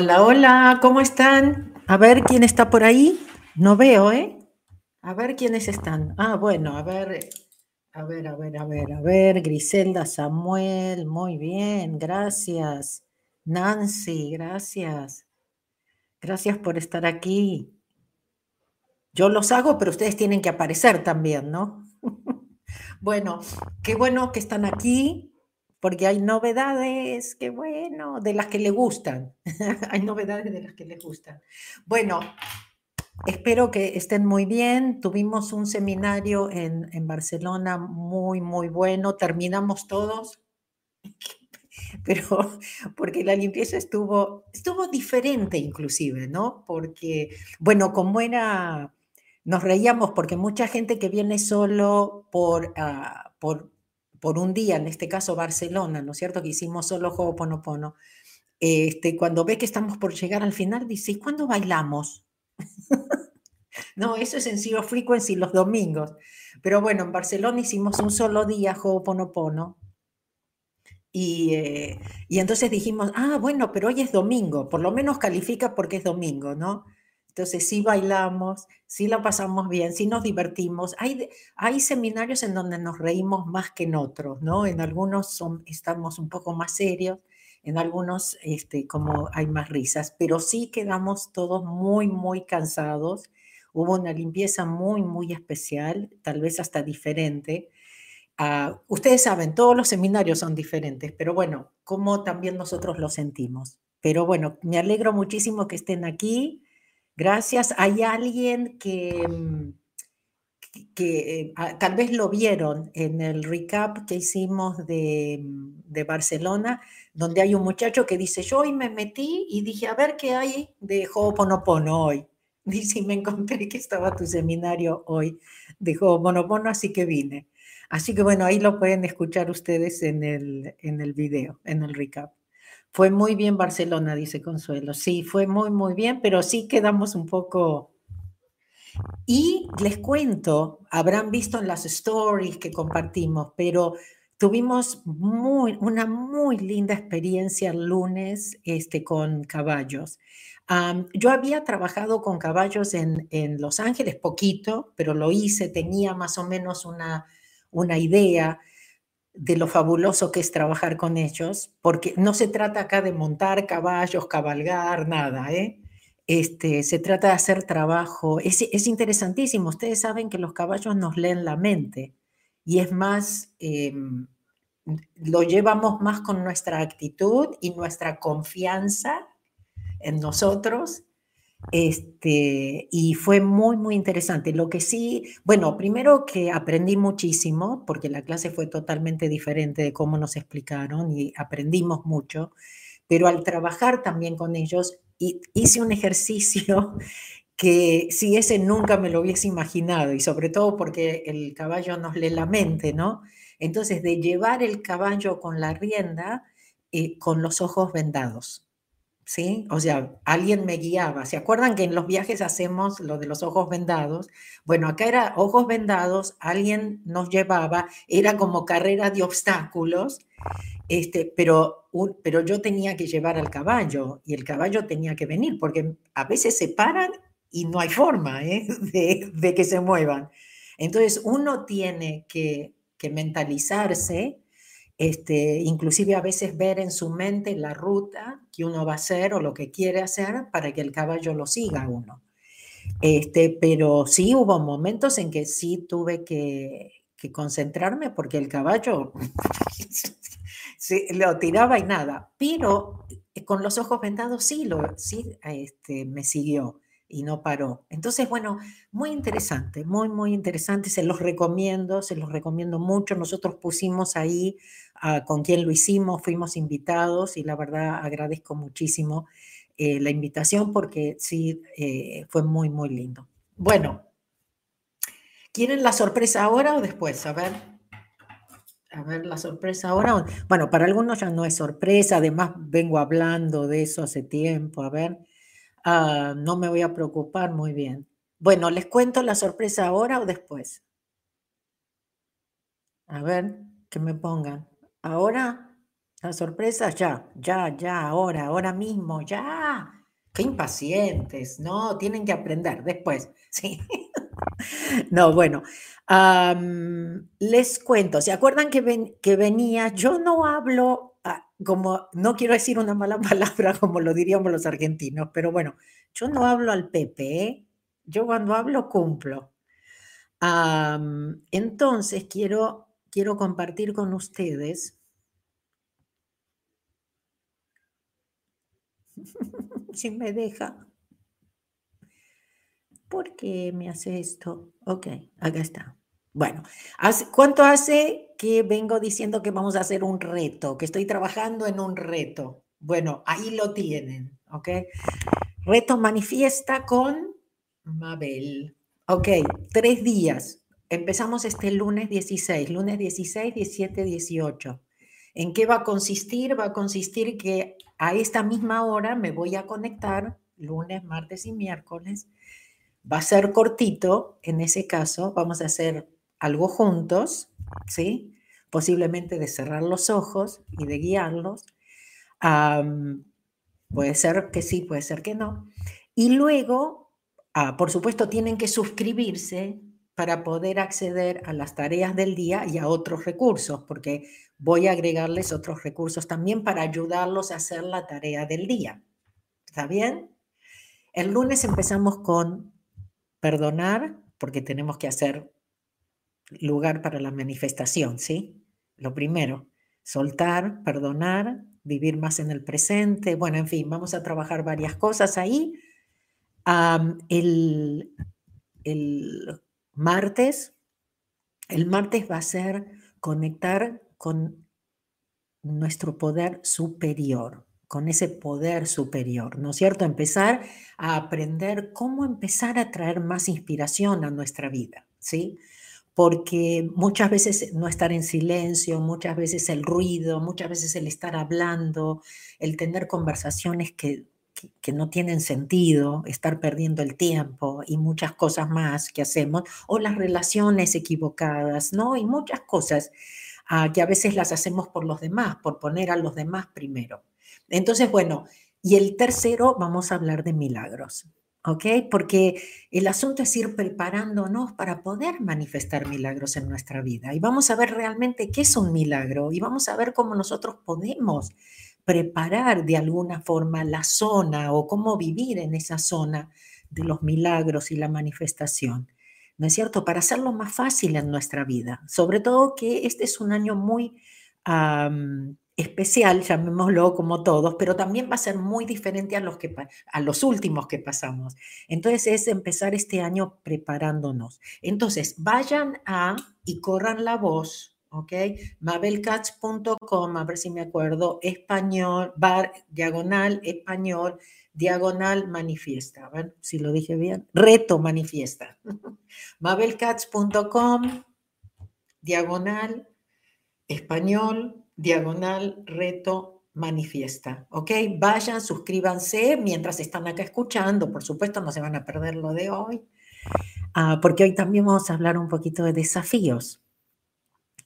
Hola, hola, ¿cómo están? A ver quién está por ahí. No veo, ¿eh? A ver quiénes están. Ah, bueno, a ver, a ver, a ver, a ver, a ver. Griselda, Samuel, muy bien, gracias. Nancy, gracias. Gracias por estar aquí. Yo los hago, pero ustedes tienen que aparecer también, ¿no? bueno, qué bueno que están aquí porque hay novedades, qué bueno, de las que le gustan. hay novedades de las que les gustan. Bueno, espero que estén muy bien. Tuvimos un seminario en, en Barcelona muy, muy bueno. Terminamos todos, pero porque la limpieza estuvo, estuvo diferente inclusive, ¿no? Porque, bueno, como era, nos reíamos porque mucha gente que viene solo por, uh, por por un día, en este caso Barcelona, ¿no es cierto? Que hicimos solo Ho'oponopono. Este, cuando ve que estamos por llegar al final, dice, ¿y cuándo bailamos? no, eso es en Zero Frequency los domingos. Pero bueno, en Barcelona hicimos un solo día Ho'oponopono. Y, eh, y entonces dijimos, ah, bueno, pero hoy es domingo, por lo menos califica porque es domingo, ¿no? Entonces, sí bailamos, sí la pasamos bien, sí nos divertimos. Hay, hay seminarios en donde nos reímos más que en otros, ¿no? En algunos son, estamos un poco más serios, en algunos este, como hay más risas, pero sí quedamos todos muy, muy cansados. Hubo una limpieza muy, muy especial, tal vez hasta diferente. Uh, ustedes saben, todos los seminarios son diferentes, pero bueno, como también nosotros lo sentimos. Pero bueno, me alegro muchísimo que estén aquí. Gracias. Hay alguien que, mm, que eh, ah, tal vez lo vieron en el recap que hicimos de, mm, de, Barcelona, donde hay un muchacho que dice, yo hoy me metí y dije, a ver qué hay de Ho'oponopono hoy. Dice, y me encontré que estaba tu seminario hoy de Ho'oponopono, así que vine. Así que bueno, ahí lo pueden escuchar ustedes en el, en el video, en el recap. Fue muy bien Barcelona, dice Consuelo. Sí, fue muy, muy bien, pero sí quedamos un poco... Y les cuento, habrán visto en las stories que compartimos, pero tuvimos muy, una muy linda experiencia el lunes este, con caballos. yo había trabajado con caballos en, en, Los Ángeles poquito, pero lo hice, tenía más o menos una, una idea de lo fabuloso que es trabajar con ellos, porque no se trata acá de montar caballos, cabalgar, nada, ¿eh? Este, se trata de hacer trabajo. Es, es interesantísimo. Ustedes saben que los caballos nos leen la mente y es más, em, lo llevamos más con nuestra actitud y nuestra confianza en nosotros este, y fue muy, muy interesante. Lo que sí, bueno, primero que aprendí muchísimo, porque la clase fue totalmente diferente de cómo nos explicaron y aprendimos mucho, pero al trabajar también con ellos, hice un ejercicio que si ese nunca me lo hubiese imaginado, y sobre todo porque el caballo nos lee la mente, ¿no? Entonces, de llevar el caballo con la rienda, eh, con los ojos vendados. ¿Sí? O sea, alguien me guiaba. ¿Se acuerdan que en los viajes hacemos lo de los ojos vendados? Bueno, acá era ojos vendados, alguien nos llevaba, era como carrera de obstáculos, este, pero, pero yo tenía que llevar al caballo y el caballo tenía que venir, porque a veces se paran y no hay forma ¿eh? de, que se muevan. Entonces uno tiene que mentalizarse este, inclusive a veces ver en su mente la ruta que uno va a hacer o lo que quiere hacer para que el caballo lo siga uno. Este, pero sí hubo momentos en que sí tuve que, concentrarme porque el caballo se, lo tiraba y nada, pero con los ojos vendados sí, lo, sí este, me siguió y no paró. Entonces, bueno, muy interesante, muy, muy interesante. Se los recomiendo, se los recomiendo mucho. Nosotros pusimos ahí con quien lo hicimos, fuimos invitados y la verdad agradezco muchísimo eh, la invitación porque sí, eh, fue muy, muy lindo. Bueno, ¿quieren la sorpresa ahora o después? A ver. A ver, la sorpresa ahora. Bueno, para algunos ya no es sorpresa, además vengo hablando de eso hace tiempo. A ver. Ah, no me voy a preocupar muy bien. Bueno, ¿les cuento la sorpresa ahora o después? A ver, que me pongan. ¿Ahora? La sorpresa ya, ya, ya, ahora, ahora mismo, ya. Qué impacientes, ¿no? Tienen que aprender después, sí. No, bueno, les cuento, ¿se acuerdan que, que venía? Yo no hablo ah, como, no quiero decir una mala palabra como lo diríamos los argentinos, pero bueno, yo no hablo al Pepe, ¿eh? yo cuando hablo cumplo. entonces quiero, quiero compartir con ustedes si me deja. ¿Por qué me hace esto? Ok, acá está. Bueno, ¿cuánto hace que vengo diciendo que vamos a hacer un reto, que estoy trabajando en un reto? Bueno, ahí lo tienen, ¿ok? Reto manifiesta con Mabel. Ok, tres días. Empezamos este lunes 16, lunes 16, 17, 18. ¿En qué va a consistir? Va a consistir que a esta misma hora me voy a conectar, lunes, martes y miércoles. Va a ser cortito, en ese caso, vamos a hacer algo juntos, ¿sí? Posiblemente de cerrar los ojos y de guiarlos. puede ser que sí, puede ser que no. Y luego, ah, por supuesto, tienen que suscribirse para poder acceder a las tareas del día y a otros recursos, porque voy a agregarles otros recursos también para ayudarlos a hacer la tarea del día. ¿Está bien? El lunes empezamos con perdonar, porque tenemos que hacer lugar para la manifestación, ¿sí? Lo primero, soltar, perdonar, vivir más en el presente. Bueno, en fin, vamos a trabajar varias cosas ahí. el, el martes, el martes va a ser conectar con nuestro poder superior, con ese poder superior, ¿no es cierto? Empezar a aprender cómo empezar a traer más inspiración a nuestra vida, ¿sí? Porque muchas veces no estar en silencio, muchas veces el ruido, muchas veces el estar hablando, el tener conversaciones que, que, no tienen sentido, estar perdiendo el tiempo y muchas cosas más que hacemos, o las relaciones equivocadas, ¿no? Y muchas cosas que a veces las hacemos por los demás, por poner a los demás primero. Entonces, bueno, y el tercero, vamos a hablar de milagros, ¿ok? Porque el asunto es ir preparándonos para poder manifestar milagros en nuestra vida. Y vamos a ver realmente qué es un milagro y vamos a ver cómo nosotros podemos preparar de alguna forma la zona o cómo vivir en esa zona de los milagros y la manifestación. ¿no es cierto? Para hacerlo más fácil en nuestra vida. Sobre todo que este es un año muy especial, llamémoslo como todos, pero también va a ser muy diferente a los, que, a los últimos que pasamos. Entonces es empezar este año preparándonos. Entonces, vayan a y corran la voz. ¿Ok? Mabelcats.com, a ver si me acuerdo, español, bar, diagonal, español, diagonal manifiesta. A ver si lo dije bien. Reto manifiesta. Mabelcats.com, diagonal, español, diagonal, reto manifiesta. ¿Ok? Vayan, suscríbanse mientras están acá escuchando. Por supuesto, no se van a perder lo de hoy. Ah, porque hoy también vamos a hablar un poquito de desafíos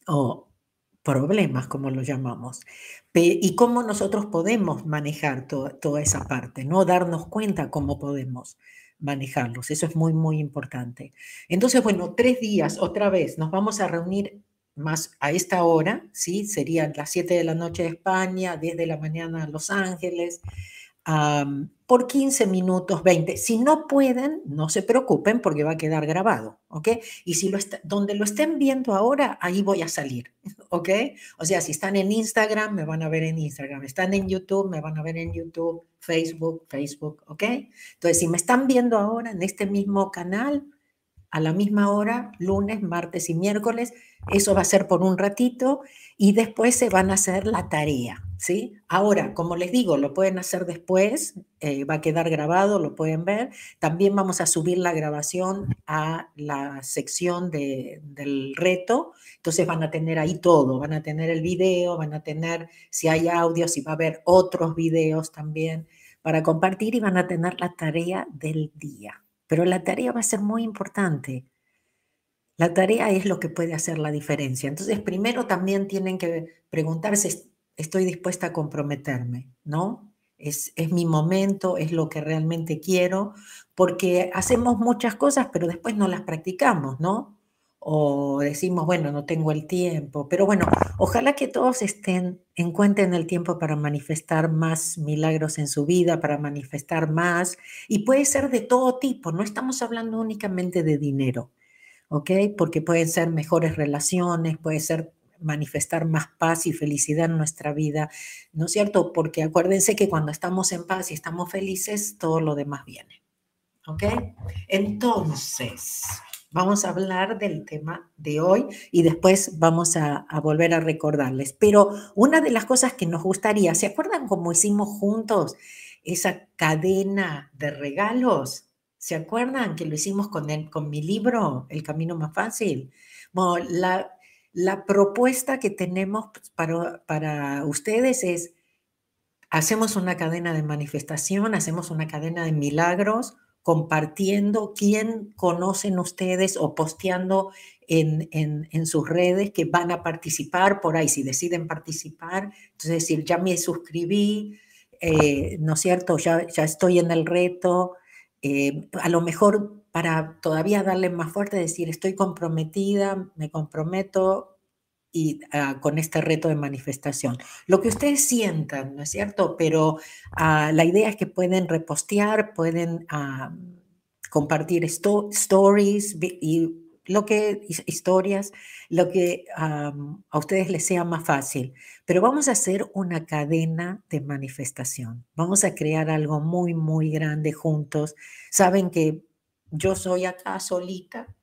o problemas, como lo llamamos, y cómo nosotros podemos manejar toda esa parte, ¿no? Darnos cuenta cómo podemos manejarlos. Eso es muy, muy importante. Entonces, bueno, tres días, otra vez, nos vamos a reunir más a esta hora, ¿sí? Serían las 7 de la noche de España, 10 de la mañana Los Ángeles, por 15 minutos, 20. Si no pueden, no se preocupen porque va a quedar grabado, ¿ok? Y si lo donde lo estén viendo ahora, ahí voy a salir, ¿ok? O sea, si están en Instagram, me van a ver en Instagram. Están en YouTube, me van a ver en YouTube, Facebook, Facebook, ¿ok? Entonces, si me están viendo ahora en este mismo canal, a la misma hora, lunes, martes y miércoles. Eso va a ser por un ratito y después se van a hacer la tarea, ¿sí? Ahora, como les digo, lo pueden hacer después, eh, va a quedar grabado, lo pueden ver. También vamos a subir la grabación a la sección del reto, entonces van a tener ahí todo, van a tener el video, van a tener si hay audio, si va a haber otros videos también para compartir y van a tener la tarea del día pero la tarea va a ser muy importante. La tarea es lo que puede hacer la diferencia. Entonces, primero también tienen que preguntarse, estoy dispuesta a comprometerme, ¿no? Es, es mi momento, es lo que realmente quiero, porque hacemos muchas cosas, pero después no las practicamos, ¿no? O decimos, bueno, no tengo el tiempo, pero bueno, ojalá que todos estén, encuentren el tiempo para manifestar más milagros en su vida, para manifestar más, y puede ser de todo tipo, no estamos hablando únicamente de dinero, ¿ok? Porque pueden ser mejores relaciones, puede ser manifestar más paz y felicidad en nuestra vida, ¿no es cierto? Porque acuérdense que cuando estamos en paz y estamos felices, todo lo demás viene, ¿ok? Entonces... Vamos a hablar del tema de hoy y después vamos a, volver a recordarles. Pero una de las cosas que nos gustaría, ¿se acuerdan cómo hicimos juntos esa cadena de regalos? ¿Se acuerdan que lo hicimos con, el, con mi libro, El Camino Más Fácil? Bueno, la, la propuesta que tenemos para, para ustedes es, hacemos una cadena de manifestación, hacemos una cadena de milagros, compartiendo quién conocen ustedes o posteando en, en, sus redes que van a participar por ahí, si deciden participar, entonces decir, ya me suscribí, eh, ¿no es cierto? Ya, ya estoy en el reto, eh, a lo mejor para todavía darle más fuerte, decir, estoy comprometida, me comprometo, y ah, con este reto de manifestación. Lo que ustedes sientan, ¿no es cierto? Pero ah, la idea es que pueden repostear, pueden ah, compartir stories y lo que historias, lo que a ustedes les sea más fácil. Pero vamos a hacer una cadena de manifestación. Vamos a crear algo muy, muy grande juntos. Saben que yo soy acá solita.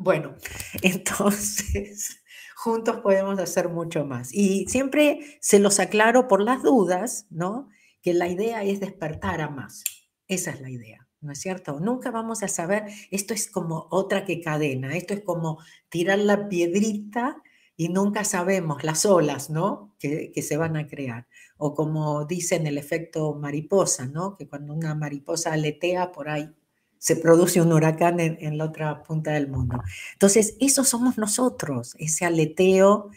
Bueno, entonces juntos podemos hacer mucho más. Y siempre se los aclaro por las dudas, ¿no? Que la idea es despertar a más. Esa es la idea, ¿no es cierto? Nunca vamos a saber, esto es como otra que cadena, esto es como tirar la piedrita y nunca sabemos las olas, ¿no? Que, que, se van a crear. O como dicen el efecto mariposa, ¿no? Que cuando una mariposa aletea por ahí se produce un huracán en, la otra punta del mundo. Entonces, eso somos nosotros, ese aleteo,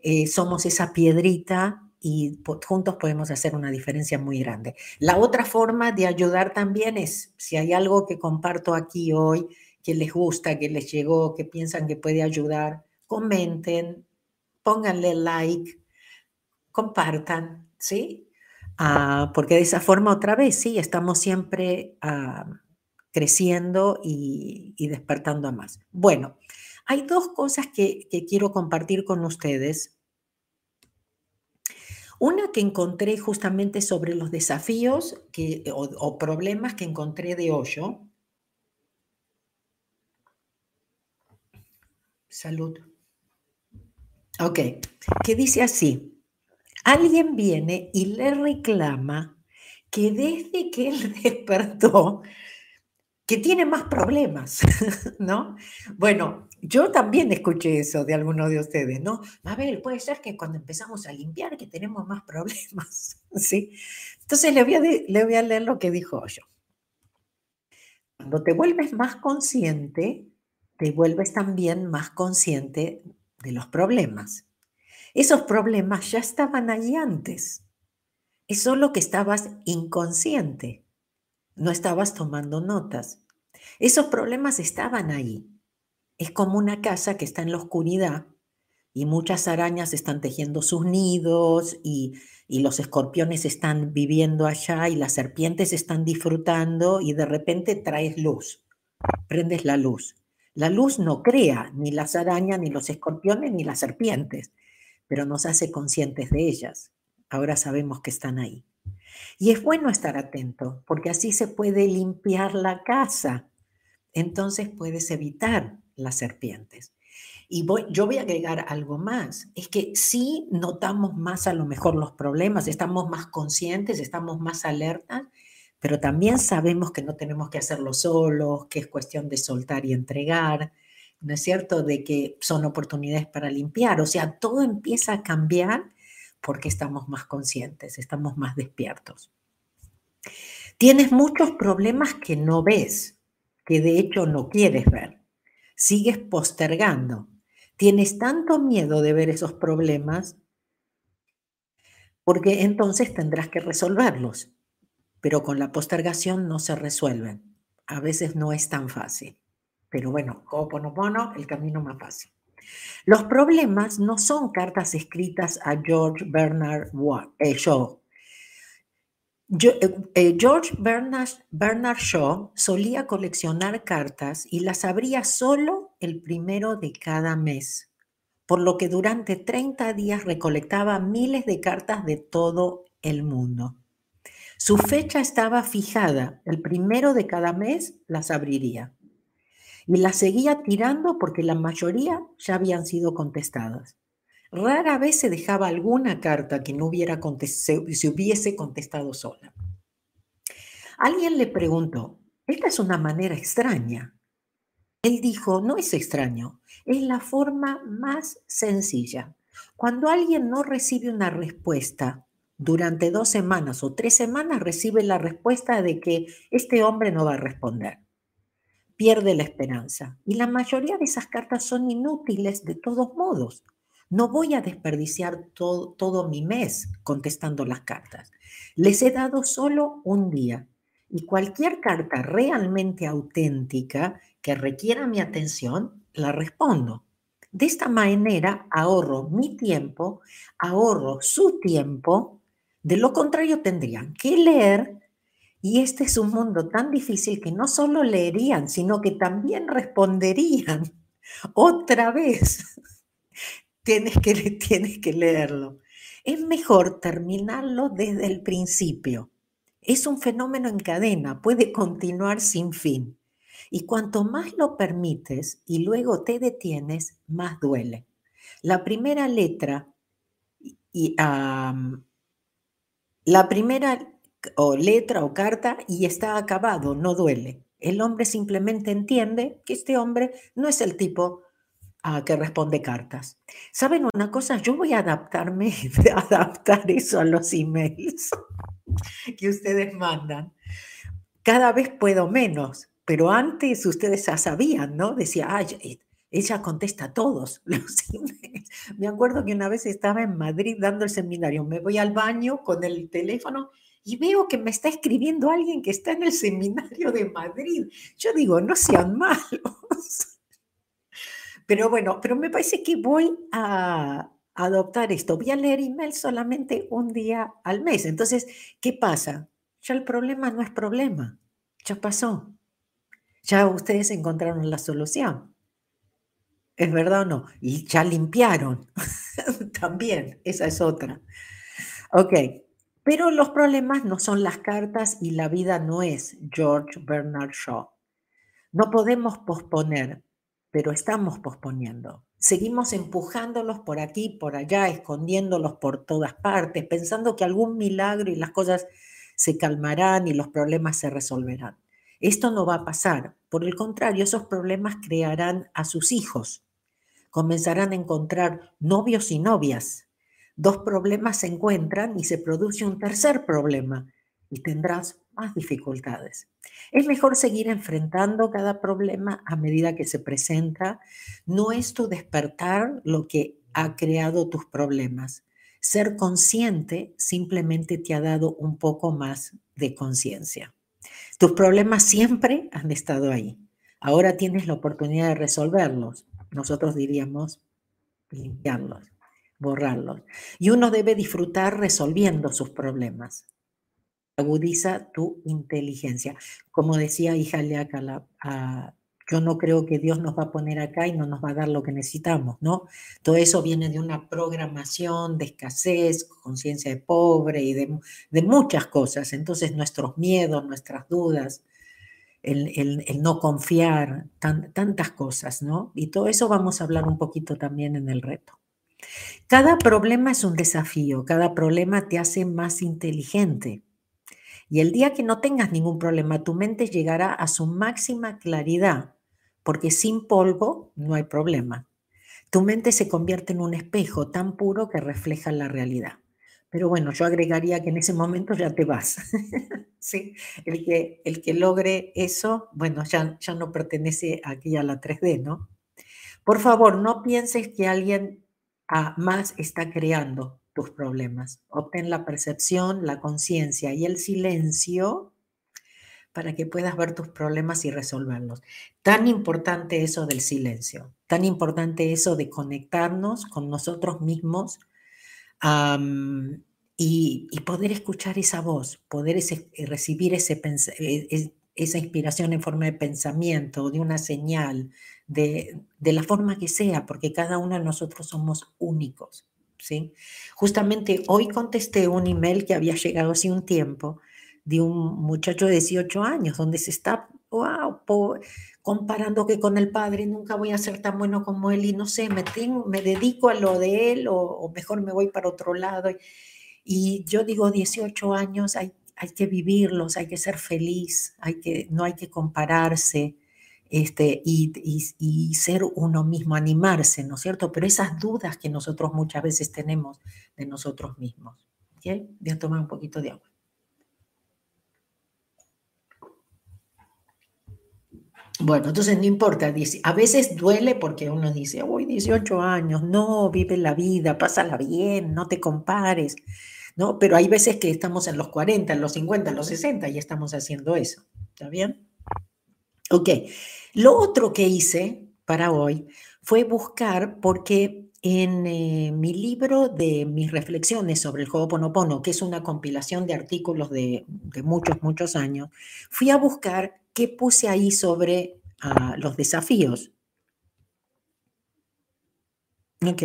eh, somos esa piedrita y juntos podemos hacer una diferencia muy grande. La otra forma de ayudar también es, si hay algo que comparto aquí hoy, que les gusta, que les llegó, que piensan que puede ayudar, comenten, pónganle like, compartan, ¿sí? Ah, porque de esa forma otra vez, sí, estamos siempre... Ah, creciendo y, despertando a más. Bueno, hay dos cosas que, quiero compartir con ustedes. Una que encontré justamente sobre los desafíos que, o, problemas que encontré de hoyo. Salud. Ok, que dice así, alguien viene y le reclama que desde que él despertó que tiene más problemas, ¿no? Bueno, yo también escuché eso de alguno de ustedes, ¿no? Ver, puede ser que cuando empezamos a limpiar que tenemos más problemas, ¿sí? Entonces le voy a, voy a leer lo que dijo yo. Cuando te vuelves más consciente, te vuelves también más consciente de los problemas. Esos problemas ya estaban ahí antes. Es solo que estabas inconsciente no estabas tomando notas. Esos problemas estaban ahí. Es como una casa que está en la oscuridad y muchas arañas están tejiendo sus nidos y, los escorpiones están viviendo allá y las serpientes están disfrutando y de repente traes luz, prendes la luz. La luz no crea ni las arañas, ni los escorpiones, ni las serpientes, pero nos hace conscientes de ellas. Ahora sabemos que están ahí. Y es bueno estar atento, porque así se puede limpiar la casa. Entonces puedes evitar las serpientes. Y yo voy a agregar algo más, es que sí notamos más a lo mejor los problemas, estamos más conscientes, estamos más alertas, pero también sabemos que no tenemos que hacerlo solos, que es cuestión de soltar y entregar, ¿no es cierto? De que son oportunidades para limpiar, o sea, todo empieza a cambiar porque estamos más conscientes, estamos más despiertos. Tienes muchos problemas que no ves, que de hecho no quieres ver. Sigues postergando. Tienes tanto miedo de ver esos problemas porque entonces tendrás que resolverlos, pero con la postergación no se resuelven. A veces no es tan fácil, pero bueno, Ho'oponopono, el camino más fácil. Los problemas no son cartas escritas a George Bernard Shaw. Eh, eh, George Bernard, Bernard Shaw solía coleccionar cartas y las abría solo el primero de cada mes por lo que durante 30 días recolectaba miles de cartas de todo el mundo. Su fecha estaba fijada, el primero de cada mes las abriría. Y las seguía tirando porque la mayoría ya habían sido contestadas. Rara vez se dejaba alguna carta que no hubiera se, se hubiese contestado sola. Alguien le preguntó, esta es una manera extraña. Él dijo, no es extraño, es la forma más sencilla. Cuando alguien no recibe una respuesta durante dos semanas o tres semanas, recibe la respuesta de que este hombre no va a responder. Pierde la esperanza. Y la mayoría de esas cartas son inútiles de todos modos. No voy a desperdiciar todo, todo mi mes contestando las cartas. Les he dado solo un día. Y cualquier carta realmente auténtica que requiera mi atención, la respondo. De esta manera ahorro mi tiempo, ahorro su tiempo, de lo contrario tendrían que leer y este es un mundo tan difícil que no solo leerían, sino que también responderían otra vez. tienes, que, tienes que leerlo. Es mejor terminarlo desde el principio. Es un fenómeno en cadena, puede continuar sin fin. Y cuanto más lo permites y luego te detienes, más duele. La primera letra, y, la primera o letra o carta y está acabado, no duele. El hombre simplemente entiende que este hombre no es el tipo a que responde cartas. ¿Saben una cosa? Yo voy a adaptarme, a adaptar eso a los emails que ustedes mandan. Cada vez puedo menos, pero antes ustedes ya sabían, ¿no? Decía, ay, ella contesta a todos los emails. Me acuerdo que una vez estaba en Madrid dando el seminario, me voy al baño con el teléfono y veo que me está escribiendo alguien que está en el seminario de Madrid. Yo digo, no sean malos. Pero bueno, pero me parece que voy a adoptar esto. Voy a leer email solamente un día al mes. Entonces, ¿qué pasa? Ya el problema no es problema. Ya pasó. Ya ustedes encontraron la solución. ¿Es verdad o no? Y ya limpiaron. También, esa es otra. Ok, pero los problemas no son las cartas y la vida no es George Bernard Shaw. No podemos posponer, pero estamos posponiendo. Seguimos empujándolos por aquí, por allá, escondiéndolos por todas partes, pensando que algún milagro y las cosas se calmarán y los problemas se resolverán. Esto no va a pasar. Por el contrario, esos problemas crearán a sus hijos. Comenzarán a encontrar novios y novias. Dos problemas se encuentran y se produce un tercer problema y tendrás más dificultades. Es mejor seguir enfrentando cada problema a medida que se presenta. No es tu despertar lo que ha creado tus problemas. Ser consciente simplemente te ha dado un poco más de conciencia. Tus problemas siempre han estado ahí. Ahora tienes la oportunidad de resolverlos. Nosotros diríamos limpiarlos, borrarlos. Y uno debe disfrutar resolviendo sus problemas. Agudiza tu inteligencia. Como decía hija Leacala, yo no creo que Dios nos va a poner acá y no nos va a dar lo que necesitamos, ¿no? Todo eso viene de una programación de escasez, conciencia de pobre y de, muchas cosas. Entonces nuestros miedos, nuestras dudas, el, no confiar, tantas cosas, ¿no? Y todo eso vamos a hablar un poquito también en el reto. Cada problema es un desafío, cada problema te hace más inteligente. Y el día que no tengas ningún problema, tu mente llegará a su máxima claridad porque sin polvo no hay problema. Tu mente se convierte en un espejo tan puro que refleja la realidad. Pero bueno, yo agregaría que en ese momento ya te vas. ¿Sí? el, que, el que logre eso, bueno, ya, ya no pertenece aquí a la 3D, ¿no? Por favor, no pienses que alguien ah, más está creando. tus problemas. Obtén la percepción, la conciencia y el silencio para que puedas ver tus problemas y resolverlos. Tan importante eso del silencio, tan importante eso de conectarnos con nosotros mismos y, poder escuchar esa voz, poder recibir ese, e, e, esa inspiración en forma de pensamiento, de una señal, de, de la forma que sea, porque cada uno de nosotros somos únicos. ¿sí? Justamente hoy contesté un email que había llegado hace un tiempo de un muchacho de 18 años, donde se está, comparando que con el padre nunca voy a ser tan bueno como él y no sé, me, me dedico a lo de él o, mejor me voy para otro lado. Y, yo digo, 18 años hay, hay que vivirlos, hay que ser feliz, hay que, no hay que compararse este, y, y, ser uno mismo, animarse, ¿no es cierto? Pero esas dudas que nosotros muchas veces tenemos de nosotros mismos. ¿okay? Voy a tomar un poquito de agua. Bueno, entonces no importa, a veces duele porque uno dice, uy, 18 años, no, vive la vida, pásala bien, no te compares, ¿no? Pero hay veces que estamos en los 40, en los 50, en los 60 y estamos haciendo eso, ¿está bien? Ok, lo otro que hice para hoy fue buscar, porque en eh, mi libro de mis reflexiones sobre el Ho'oponopono, que es una compilación de artículos de, de muchos, muchos años, fui a buscar qué puse ahí sobre ah, los desafíos. Ok,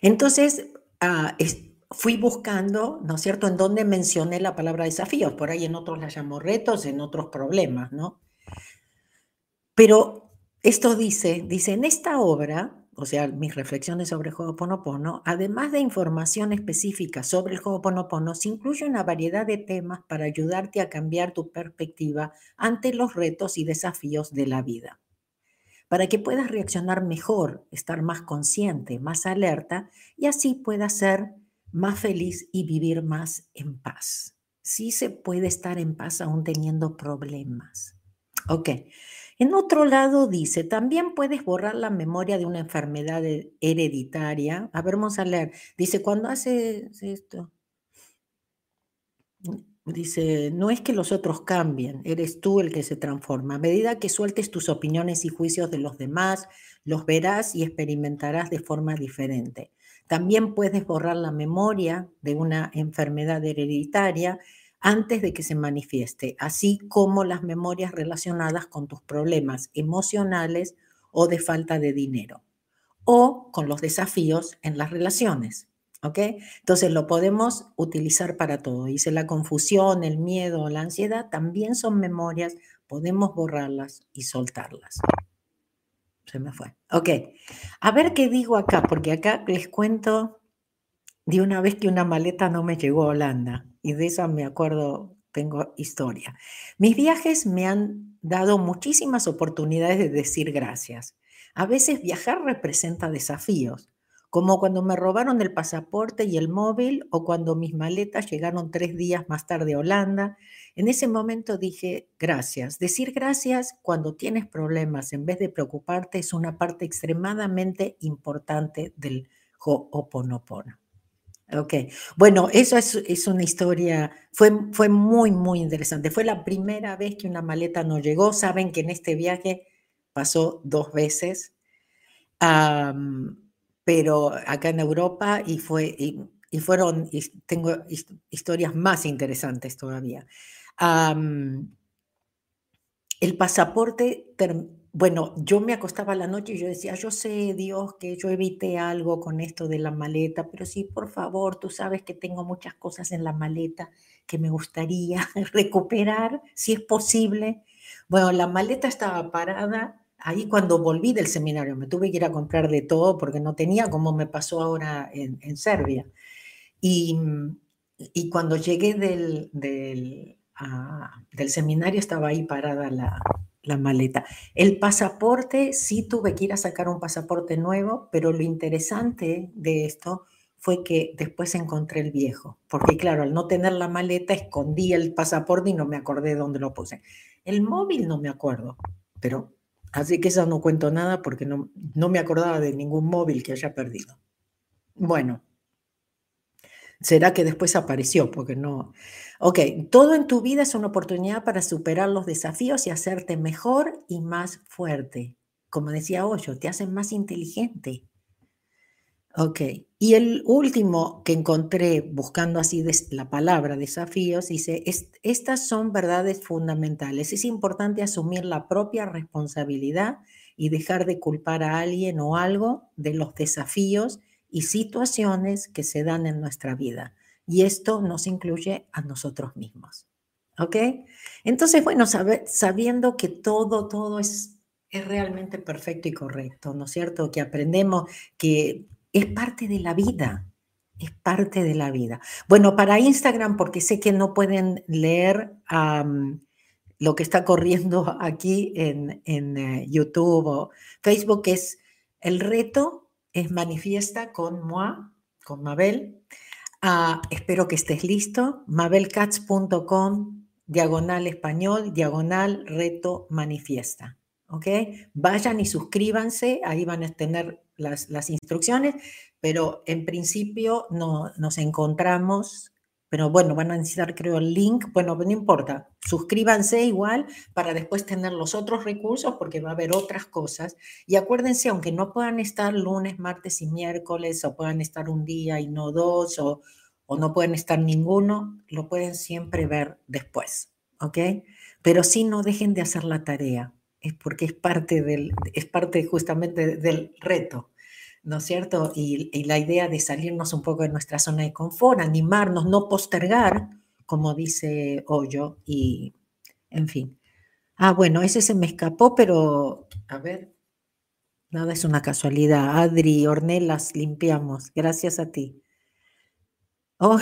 entonces ah, fui buscando, ¿no es cierto?, en dónde mencioné la palabra desafíos. Por ahí en otros la llamo retos, en otros problemas, ¿no? Pero esto dice, dice, en esta obra o sea, mis reflexiones sobre el Ho'oponopono, además de información específica sobre el Ho'oponopono, se incluye una variedad de temas para ayudarte a cambiar tu perspectiva ante los retos y desafíos de la vida. Para que puedas reaccionar mejor, estar más consciente, más alerta y así puedas ser más feliz y vivir más en paz. Sí se puede estar en paz aún teniendo problemas. Ok. En otro lado dice, también puedes borrar la memoria de una enfermedad hereditaria. A ver, vamos a leer. Dice, cuando haces esto, dice, no es que los otros cambien, eres tú el que se transforma. A medida que sueltes tus opiniones y juicios de los demás, los verás y experimentarás de forma diferente. También puedes borrar la memoria de una enfermedad hereditaria antes de que se manifieste, así como las memorias relacionadas con tus problemas emocionales o de falta de dinero, o con los desafíos en las relaciones. ¿Ok? Entonces lo podemos utilizar para todo. Dice la confusión, el miedo, la ansiedad también son memorias, podemos borrarlas y soltarlas. Se me fue. Ok, a ver qué digo acá, porque acá les cuento de una vez que una maleta no me llegó a Holanda y de eso me acuerdo, tengo historia. Mis viajes me han dado muchísimas oportunidades de decir gracias. A veces viajar representa desafíos, como cuando me robaron el pasaporte y el móvil o cuando mis maletas llegaron tres días más tarde a Holanda. En ese momento dije gracias. Decir gracias cuando tienes problemas en vez de preocuparte es una parte extremadamente importante del Ho'oponopono. Ok, bueno, eso es, una historia, fue, fue muy, muy interesante. Fue la primera vez que una maleta no llegó. Saben que en este viaje pasó dos veces, pero acá en Europa y, fue, y, fueron, y tengo historias más interesantes todavía. el pasaporte bueno, yo me acostaba la noche y yo decía, yo sé, Dios, que yo evité algo con esto de la maleta, pero sí, por favor, tú sabes que tengo muchas cosas en la maleta que me gustaría recuperar, si es posible. Bueno, la maleta estaba parada ahí cuando volví del seminario. Me tuve que ir a comprar de todo porque no tenía como me pasó ahora en, Serbia. Y, cuando llegué del, del, ah, del seminario estaba ahí parada la, la maleta. El pasaporte, sí tuve que ir a sacar un pasaporte nuevo, pero lo interesante de esto fue que después encontré el viejo, porque claro, al no tener la maleta escondí el pasaporte y no me acordé dónde lo puse. El móvil no me acuerdo, pero así que eso no cuento nada porque no, no me acordaba de ningún móvil que haya perdido. Bueno, será que después apareció, porque no. Ok, todo en tu vida es una oportunidad para superar los desafíos y hacerte mejor y más fuerte. Como decía Hoyo, te hacen más inteligente. Ok, y el último que encontré buscando así la palabra desafíos, dice, estas son verdades fundamentales. Es importante asumir la propia responsabilidad y dejar de culpar a alguien o algo de los desafíos y situaciones que se dan en nuestra vida. Y esto nos incluye a nosotros mismos. ¿Ok? Entonces, bueno, sabiendo que todo, todo es, es realmente perfecto y correcto, ¿no es cierto? Que aprendemos que es parte de la vida, es parte de la vida. Bueno, para Instagram, porque sé que no pueden leer lo que está corriendo aquí en, en eh, YouTube o Facebook, es el reto es manifiesta con moi, con Mabel. Ah, espero que estés listo. mabelcats.com, diagonal español, diagonal reto manifiesta. ¿Ok? Vayan y suscríbanse, ahí van a tener las, instrucciones, pero en principio no, nos encontramos pero bueno, van a necesitar creo el link, bueno, no importa, suscríbanse igual para después tener los otros recursos porque va a haber otras cosas. Y acuérdense, aunque no puedan estar lunes, martes y miércoles, o puedan estar un día y no dos, o, o no pueden estar ninguno, lo pueden siempre ver después, ¿ok? Pero sí no dejen de hacer la tarea, es porque es parte, del, es parte justamente del reto. ¿no es cierto? Y, la idea de salirnos un poco de nuestra zona de confort, animarnos, no postergar, como dice Hoyo, y en fin. Ah, bueno, ese se me escapó, pero a ver, nada es una casualidad. Adri, Ornelas, limpiamos. Gracias a ti. Oh,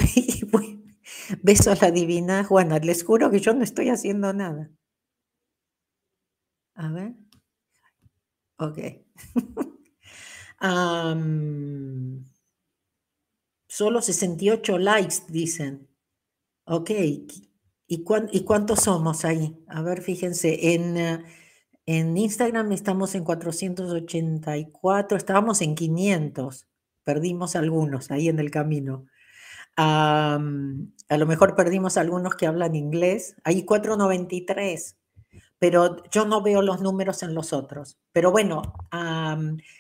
beso a la divina Juana. Les juro que yo no estoy haciendo nada. A ver. Ok. solo 68 likes, dicen. Ok, ¿Y, ¿y cuántos somos ahí? A ver, fíjense, en, en Instagram estamos en 484, estábamos en 500, perdimos algunos ahí en el camino. a lo mejor perdimos algunos que hablan inglés. Hay 493 pero yo no veo los números en los otros. Pero bueno,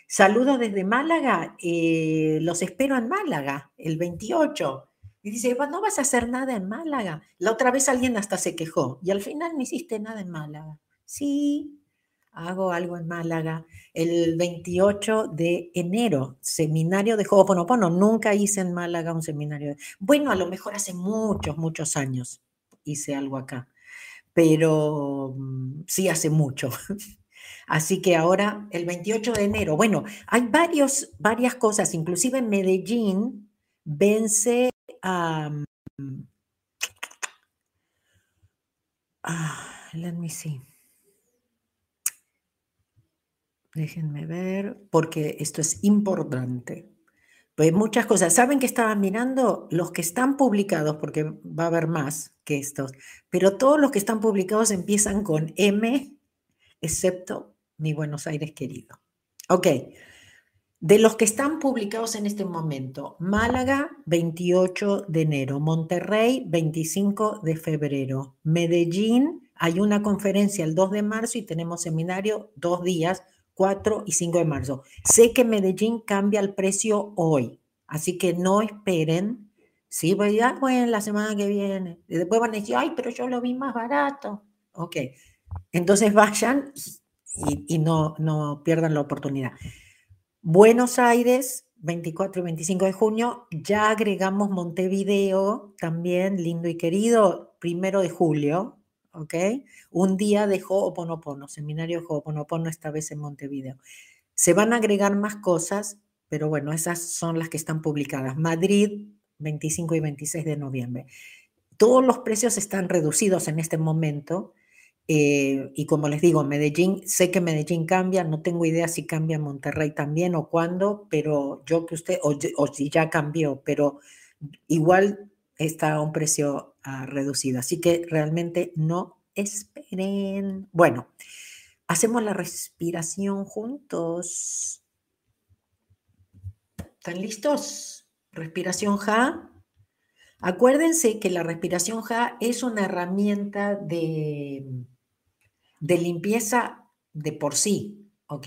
saludo desde Málaga, eh, los espero en Málaga, el 28. Y dice, no vas a hacer nada en Málaga. La otra vez alguien hasta se quejó y al final no hiciste nada en Málaga. Sí, hago algo en Málaga. El 28 de enero, seminario de Ho'oponopono. Nunca hice en Málaga un seminario. Bueno, a lo mejor hace muchos, muchos años hice algo acá pero mm, sí hace mucho. Así que ahora, el 28 de enero, bueno, hay varios, varias cosas, inclusive en Medellín vence a... Mm, ah, let me see. Déjenme ver, porque esto es importante. Pues muchas cosas. ¿Saben que estaba mirando? Los que están publicados, porque va a haber más que estos, pero todos los que están publicados empiezan con M, excepto mi Buenos Aires querido. Ok. De los que están publicados en este momento, Málaga, 28 de enero, Monterrey, 25 de febrero, Medellín, hay una conferencia el 2 de marzo y tenemos seminario dos días, 4 y 5 de marzo. Sé que Medellín cambia el precio hoy, así que no esperen. Sí, pues a bueno, la semana que viene. Después van a decir, ay, pero yo lo vi más barato. Ok, entonces vayan y, y no, no pierdan la oportunidad. Buenos Aires, 24 y 25 de junio, ya agregamos Montevideo, también lindo y querido, primero de julio, ¿ok? Un día de Ho'oponopono, seminario Ho'oponopono, esta vez en Montevideo. Se van a agregar más cosas, pero bueno, esas son las que están publicadas. Madrid, 25 y 26 de noviembre. Todos los precios están reducidos en este momento. Eh, y como les digo, Medellín, sé que Medellín cambia, no tengo idea si cambia Monterrey también o cuándo, pero yo que usted, o, o si ya cambió, pero igual está a un precio ah, reducido. Así que realmente no esperen. Bueno, hacemos la respiración juntos. ¿Están listos? Respiración Ja. Acuérdense que la respiración Ja es una herramienta de, de limpieza de por sí, ¿ok?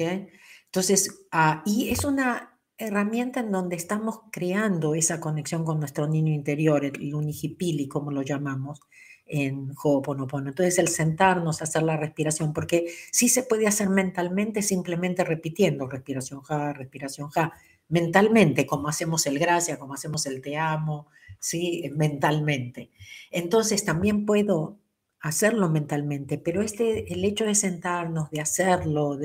Entonces, ah, y es una herramienta en donde estamos creando esa conexión con nuestro niño interior, el unijipili, como lo llamamos en Ho'oponopono. Entonces, el sentarnos, hacer la respiración, porque sí se puede hacer mentalmente simplemente repitiendo respiración ja, respiración ja, mentalmente, como hacemos el gracia, como hacemos el te amo, ¿sí? mentalmente. Entonces, también puedo hacerlo mentalmente, pero este, el hecho de sentarnos, de hacerlo,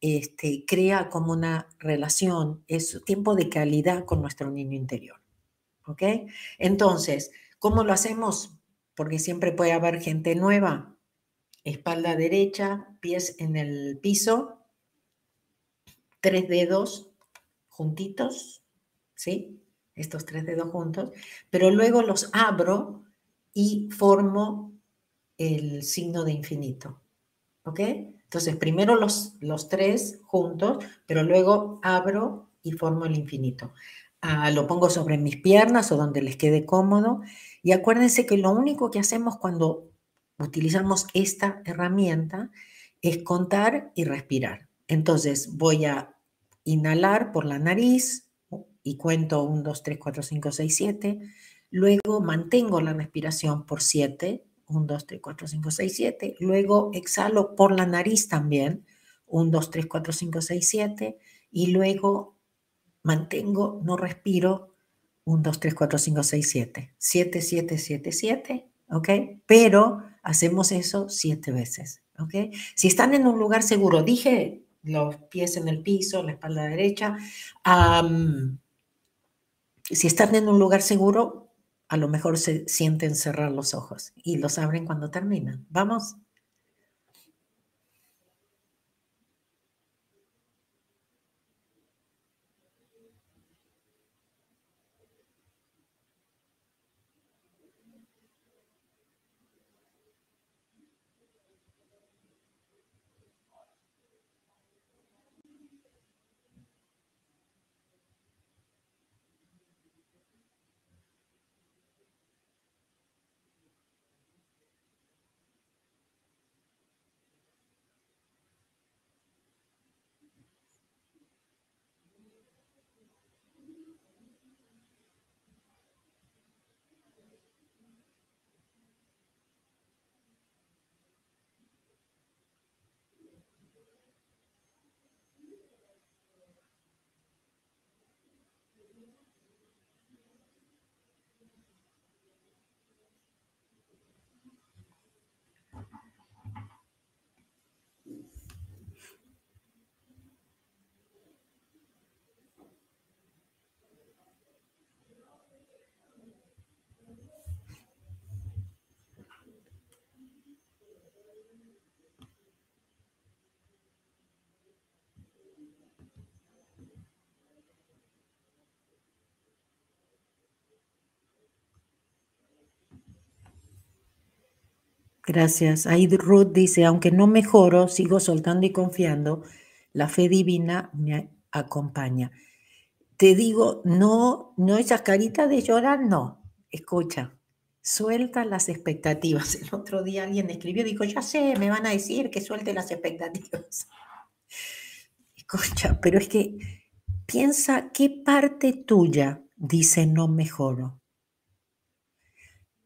este, crea como una relación, es tiempo de calidad con nuestro niño interior. ¿Ok? Entonces, ¿cómo lo hacemos? porque siempre puede haber gente nueva. Espalda derecha, pies en el piso, tres dedos juntitos, ¿sí? Estos tres dedos juntos, pero luego los abro y formo el signo de infinito, ¿ok? Entonces, primero los, los tres juntos, pero luego abro y formo el infinito. Ah, lo pongo sobre mis piernas o donde les quede cómodo y acuérdense que lo único que hacemos cuando utilizamos esta herramienta es contar y respirar. Entonces voy a inhalar por la nariz y cuento 1, 2, 3, 4, 5, 6, 7. Luego mantengo la respiración por 7. 1, 2, 3, 4, 5, 6, 7. Luego exhalo por la nariz también. 1, 2, 3, 4, 5, 6, 7. Y luego mantengo, no respiro 1, 2, 3, 4, 5, 6, 7. 7, 7, 7, 7, ¿ok? Pero hacemos eso 7 veces, ¿ok? Si están en un lugar seguro, dije los pies en el piso, la espalda derecha, um, si están en un lugar seguro, a lo mejor se sienten cerrar los ojos y los abren cuando terminan. ¿Vamos? Gracias. Ahí Ruth dice, aunque no mejoro, sigo soltando y confiando, la fe divina me acompaña. Te digo, no, no esas caritas de llorar, no. Escucha, suelta las expectativas. El otro día alguien escribió, dijo, ya sé, me van a decir que suelte las expectativas. Escucha, pero es que piensa qué parte tuya dice no mejoro.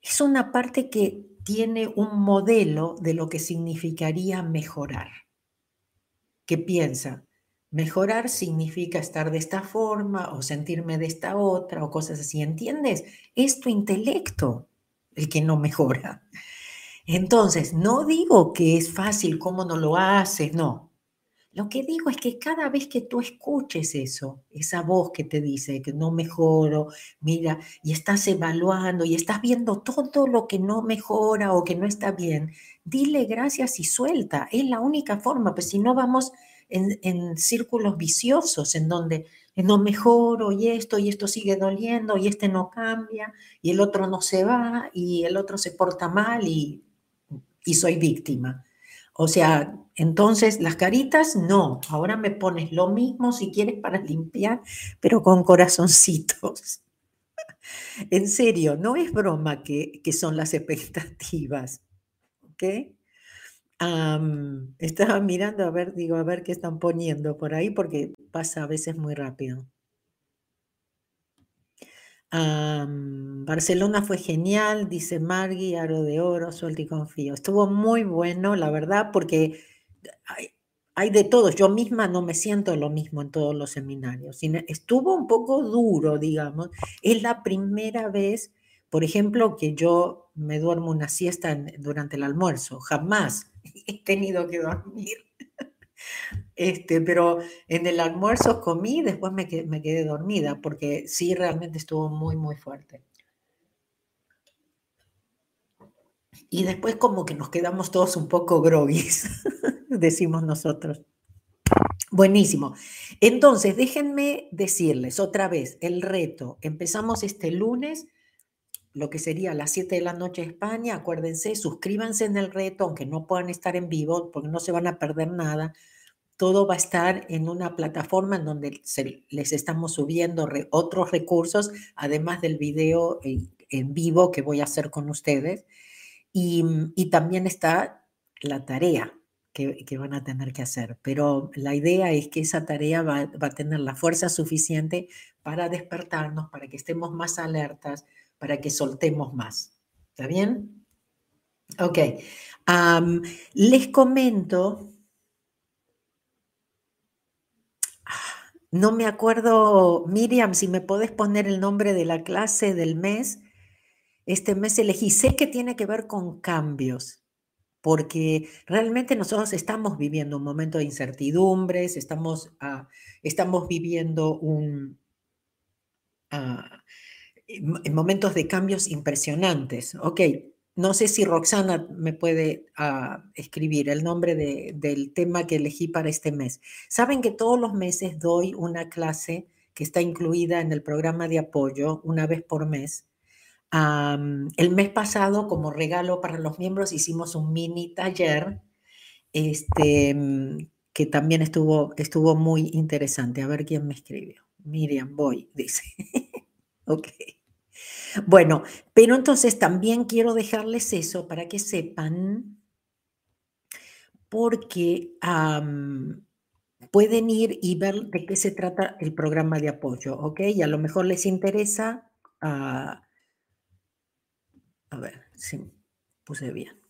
Es una parte que tiene un modelo de lo que significaría mejorar. ¿Qué piensa? Mejorar significa estar de esta forma o sentirme de esta otra o cosas así, ¿entiendes? Es tu intelecto el que no mejora. Entonces, no digo que es fácil cómo no lo haces, no. Lo que digo es que cada vez que tú escuches eso, esa voz que te dice que no mejoro, mira, y estás evaluando y estás viendo todo lo que no mejora o que no está bien, dile gracias y suelta. Es la única forma, pues si no vamos en, círculos viciosos en donde no mejoro y esto y esto sigue doliendo y este no cambia y el otro no se va y el otro se porta mal y, y soy víctima. O sea, entonces las caritas no, ahora me pones lo mismo si quieres para limpiar, pero con corazoncitos. En serio, no es broma que, que son las expectativas. ¿Ok? estaba mirando a ver, digo, a ver qué están poniendo por ahí porque pasa a veces muy rápido. Barcelona fue genial, dice Margui, Aro de Oro, Suelto y Confío. Estuvo muy bueno, la verdad, porque hay, de todos. Yo misma no me siento lo mismo en todos los seminarios. Estuvo un poco duro, digamos. Es la primera vez, por ejemplo, que yo me duermo una siesta durante el almuerzo. Jamás he tenido que dormir. Este, pero en el almuerzo comí, después me quedé, me quedé dormida, porque sí, realmente estuvo muy, muy fuerte. Y después como que nos quedamos todos un poco groguis, decimos nosotros. Buenísimo. Entonces, déjenme decirles otra vez el reto. Empezamos este lunes lo que sería a las 7 de la noche España, acuérdense, suscríbanse en el reto, aunque no puedan estar en vivo, porque no se van a perder nada. Todo va a estar en una plataforma en donde les estamos subiendo otros recursos, además del video en vivo que voy a hacer con ustedes. Y, también está la tarea que, van a tener que hacer. Pero la idea es que esa tarea va, va a tener la fuerza suficiente para despertarnos, para que estemos más alertas, para que soltemos más. ¿Está bien? Ok. les comento, no me acuerdo, Miriam, si me podés poner el nombre de la clase del mes. Este mes elegí, sé que tiene que ver con cambios, porque realmente nosotros estamos viviendo un momento de incertidumbres, estamos, ah, estamos viviendo un... En momentos de cambios impresionantes. Ok, no sé si Roxana me puede ah, escribir el nombre del tema que elegí para este mes. Saben que todos los meses doy una clase que está incluida en el programa de apoyo una vez por mes. El mes pasado, como regalo para los miembros, hicimos un mini taller este, que también estuvo, estuvo muy interesante. A ver quién me escribió. Miriam, voy, dice. ok. Bueno, pero entonces también quiero dejarles eso para que sepan, porque pueden ir y ver de qué se trata el programa de apoyo, ¿ok? Y a lo mejor les interesa. Ah, a ver, si puse bien.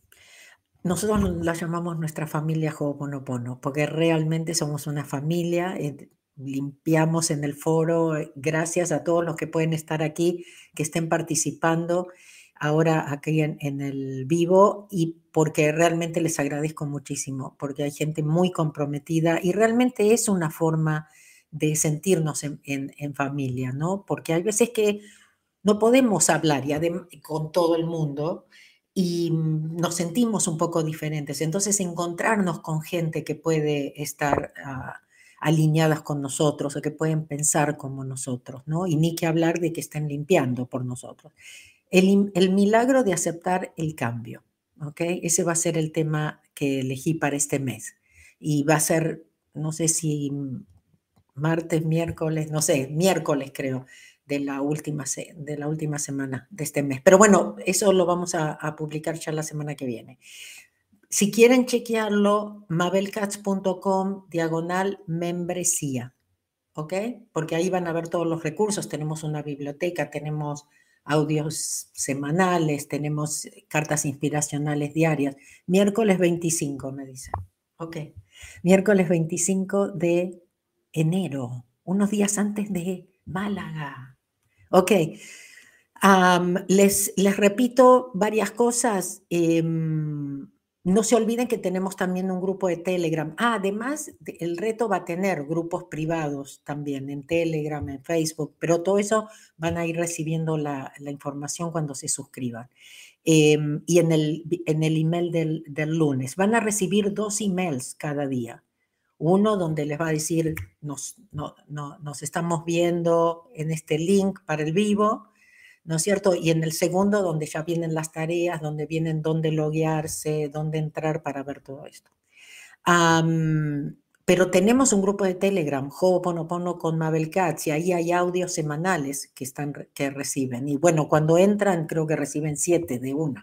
Nosotros la llamamos nuestra familia Ho'oponopono, porque realmente somos una familia. Eh, limpiamos en el foro. Gracias a todos los que pueden estar aquí, que estén participando ahora aquí en, el vivo y porque realmente les agradezco muchísimo, porque hay gente muy comprometida y realmente es una forma de sentirnos en, familia, ¿no? Porque hay veces que no podemos hablar ya con todo el mundo y nos sentimos un poco diferentes. Entonces, encontrarnos con gente que puede estar... Ah, alineadas con nosotros o que pueden pensar como nosotros, ¿no? Y ni que hablar de que estén limpiando por nosotros. El, el milagro de aceptar el cambio, ¿ok? Ese va a ser el tema que elegí para este mes. Y va a ser, no sé si martes, miércoles, no sé, miércoles creo, de la última, de la última semana de este mes. Pero bueno, eso lo vamos a, publicar ya la semana que viene. Si quieren chequearlo, mabelcats.com diagonal membresía, ¿ok? Porque ahí van a ver todos los recursos. Tenemos una biblioteca, tenemos audios semanales, tenemos cartas inspiracionales diarias. Miércoles 25, me dicen. Ok. Miércoles 25 de enero, unos días antes de Málaga. Ok. les, les repito varias cosas. Em, no se olviden que tenemos también un grupo de Telegram. Ah, además, el reto va a tener grupos privados también en Telegram, en Facebook, pero todo eso van a ir recibiendo la, información cuando se suscriban. Em, y en el, en el email del, lunes van a recibir dos emails cada día. Uno donde les va a decir, nos, nos estamos viendo en este link para el vivo ¿no es cierto? Y en el segundo, donde ya vienen las tareas, donde vienen dónde loguearse, dónde entrar para ver todo esto. pero tenemos un grupo de Telegram, Ho'oponopono con Mabel Katz, y ahí hay audios semanales que, están, que reciben. Y bueno, cuando entran, creo que reciben siete de una.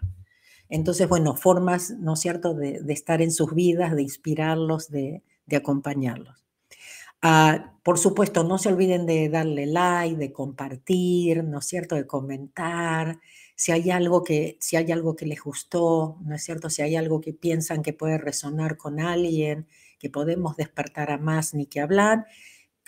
Entonces, bueno, formas, ¿no es cierto?, de, estar en sus vidas, de inspirarlos, de, acompañarlos. Ah, por supuesto, no se olviden de darle like, de compartir, ¿no es cierto?, de comentar. Si hay algo que, si hay algo que les gustó, ¿no es cierto?, si hay algo que piensan que puede resonar con alguien, que podemos despertar a más ni que hablar.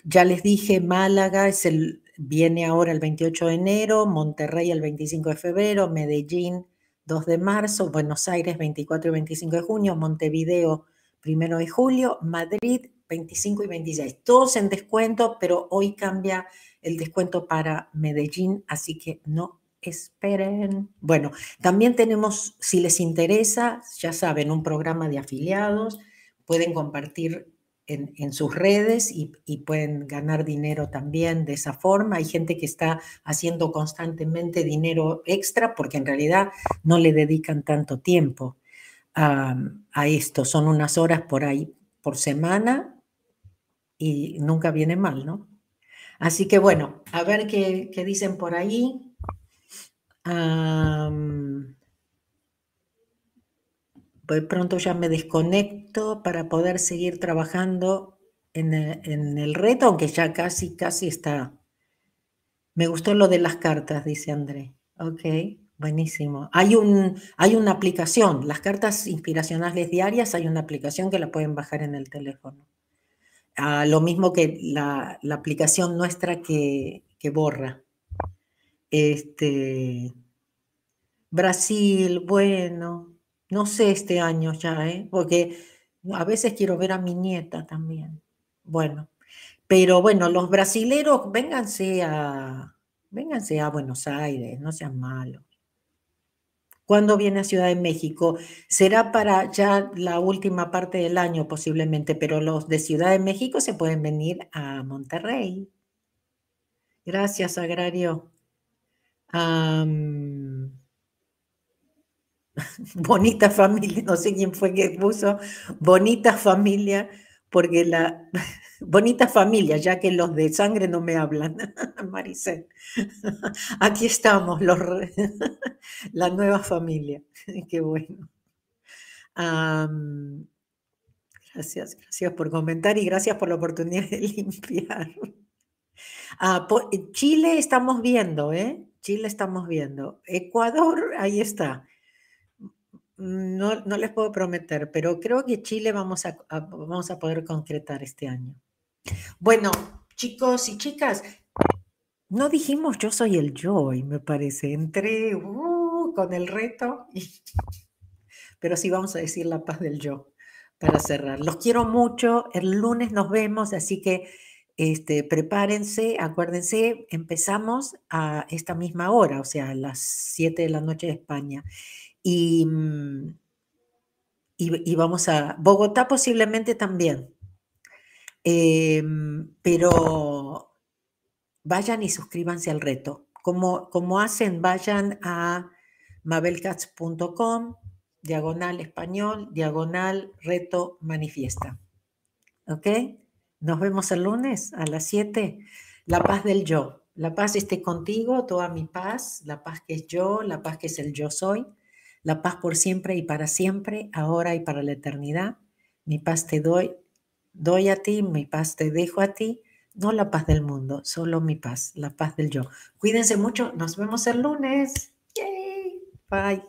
Ya les dije, Málaga es el, viene ahora el 28 de enero, Monterrey el 25 de febrero, Medellín 2 de marzo, Buenos Aires 24 y 25 de junio, Montevideo 1 de julio, Madrid 25 y 26. Todos en descuento, pero hoy cambia el descuento para Medellín, así que no esperen. Bueno, también tenemos, si les interesa, ya saben, un programa de afiliados, pueden compartir en, sus redes y, pueden ganar dinero también de esa forma. Hay gente que está haciendo constantemente dinero extra porque en realidad no le dedican tanto tiempo a, esto. Son unas horas por ahí por semana y nunca viene mal, ¿no? Así que bueno, a ver qué, dicen por ahí. Pues pronto ya me desconecto para poder seguir trabajando en el, reto, aunque ya casi, casi está. Me gustó lo de las cartas, dice André. Ok, buenísimo. Hay, un, hay una aplicación, las cartas inspiracionales diarias, hay una aplicación que la pueden bajar en el teléfono. Ah, lo mismo que la, aplicación nuestra que, que borra. Este, Brasil, bueno, no sé este año ya, ¿eh? porque a veces quiero ver a mi nieta también. Bueno, pero bueno, los brasileros, vénganse a, vénganse a Buenos Aires, no sean malos. ¿Cuándo viene a Ciudad de México? Será para ya la última parte del año posiblemente, pero los de Ciudad de México se pueden venir a Monterrey. Gracias, Agrario. bonita familia, no sé quién fue que puso bonita familia, porque la bonita familia, ya que los de sangre no me hablan, Maricel. Aquí estamos, los, la nueva familia, qué bueno. gracias, gracias por comentar y gracias por la oportunidad de limpiar. Ah, Chile estamos viendo, ¿eh? Chile estamos viendo. Ecuador, ahí está. No, no les puedo prometer, pero creo que Chile vamos a, vamos a poder concretar este año. Bueno, chicos y chicas, no dijimos yo soy el yo y me parece. Entré uh, con el reto, pero sí vamos a decir la paz del yo para cerrar. Los quiero mucho. El lunes nos vemos, así que este, prepárense, acuérdense, empezamos a esta misma hora, o sea, a las 7 de la noche de España. Mm, y, y, vamos a Bogotá posiblemente también. Em, pero vayan y suscríbanse al reto. Como, como hacen, vayan a mabelcats.com, diagonal español, diagonal reto manifiesta. ¿Ok? Nos vemos el lunes a las 7. La paz del yo. La paz esté contigo, toda mi paz, la paz que es yo, la paz que es el yo soy la paz por siempre y para siempre, ahora y para la eternidad. Mi paz te doy, doy a ti, mi paz te dejo a ti, no la paz del mundo, solo mi paz, la paz del yo. Cuídense mucho, nos vemos el lunes. Yay. Bye.